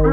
Oh,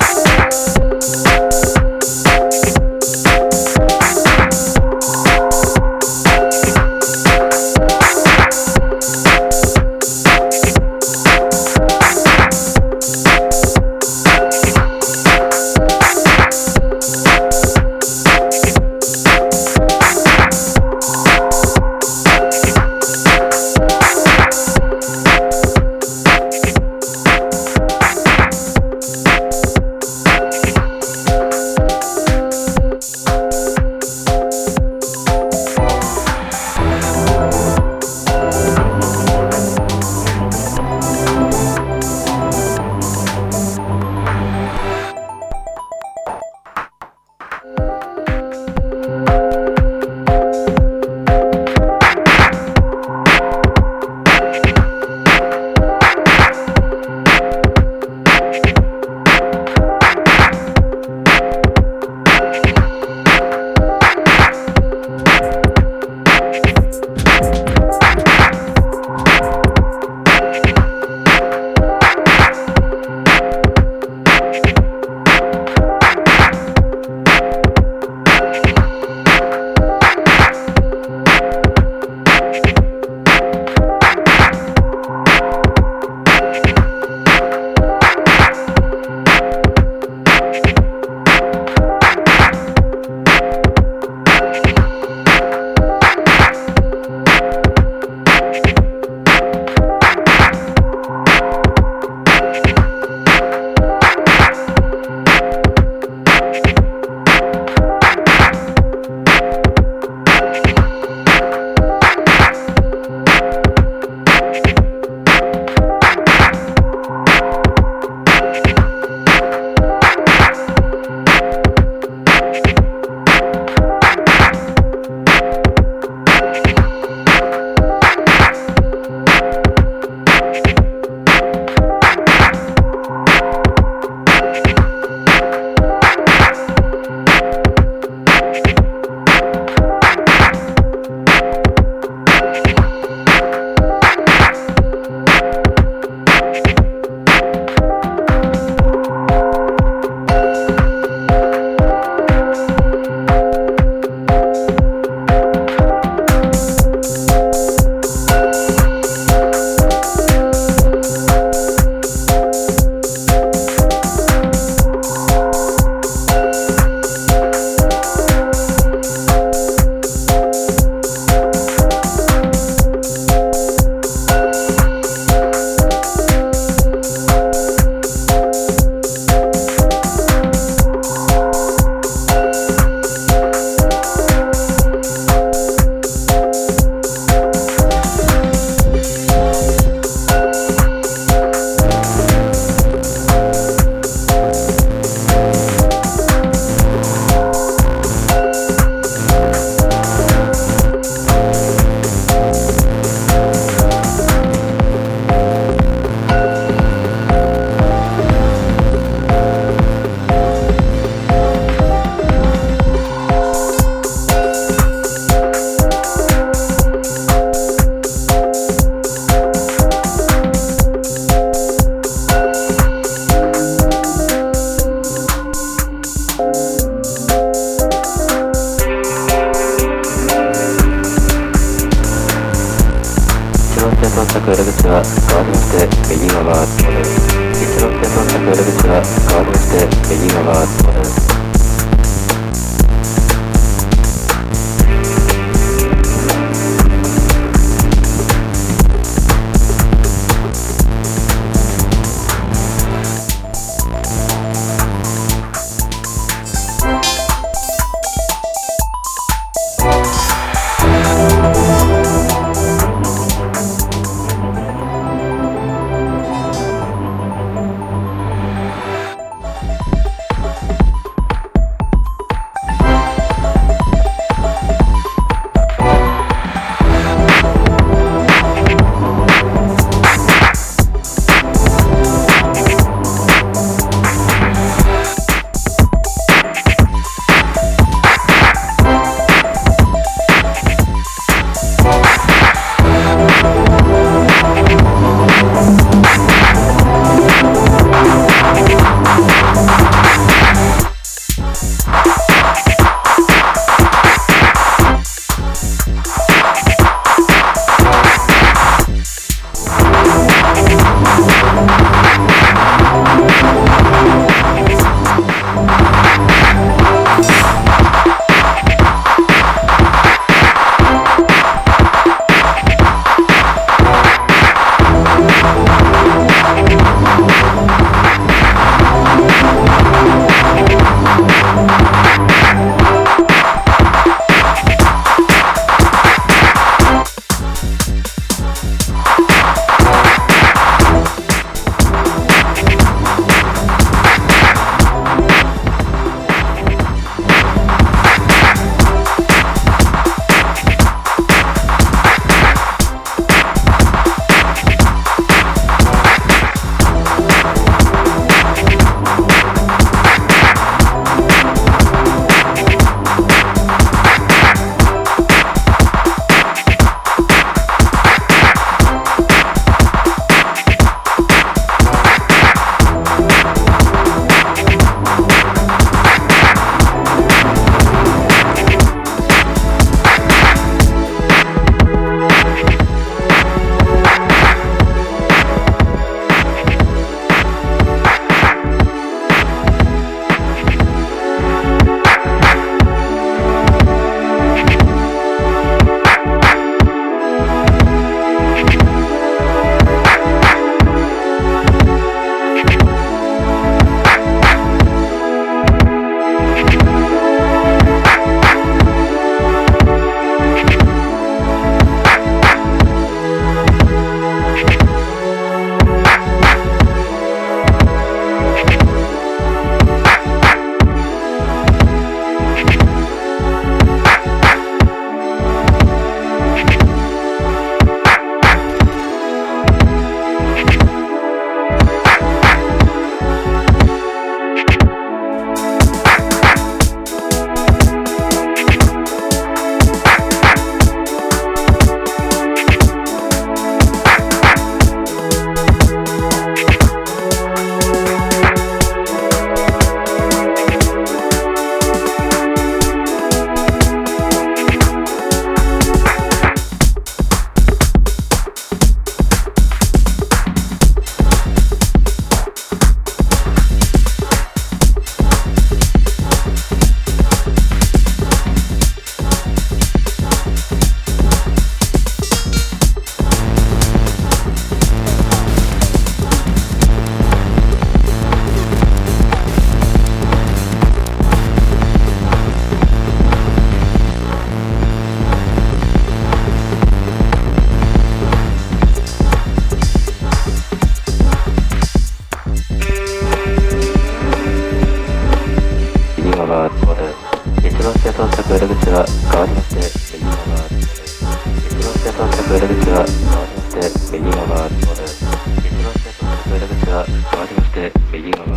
そ田だけでは、りまして、右側。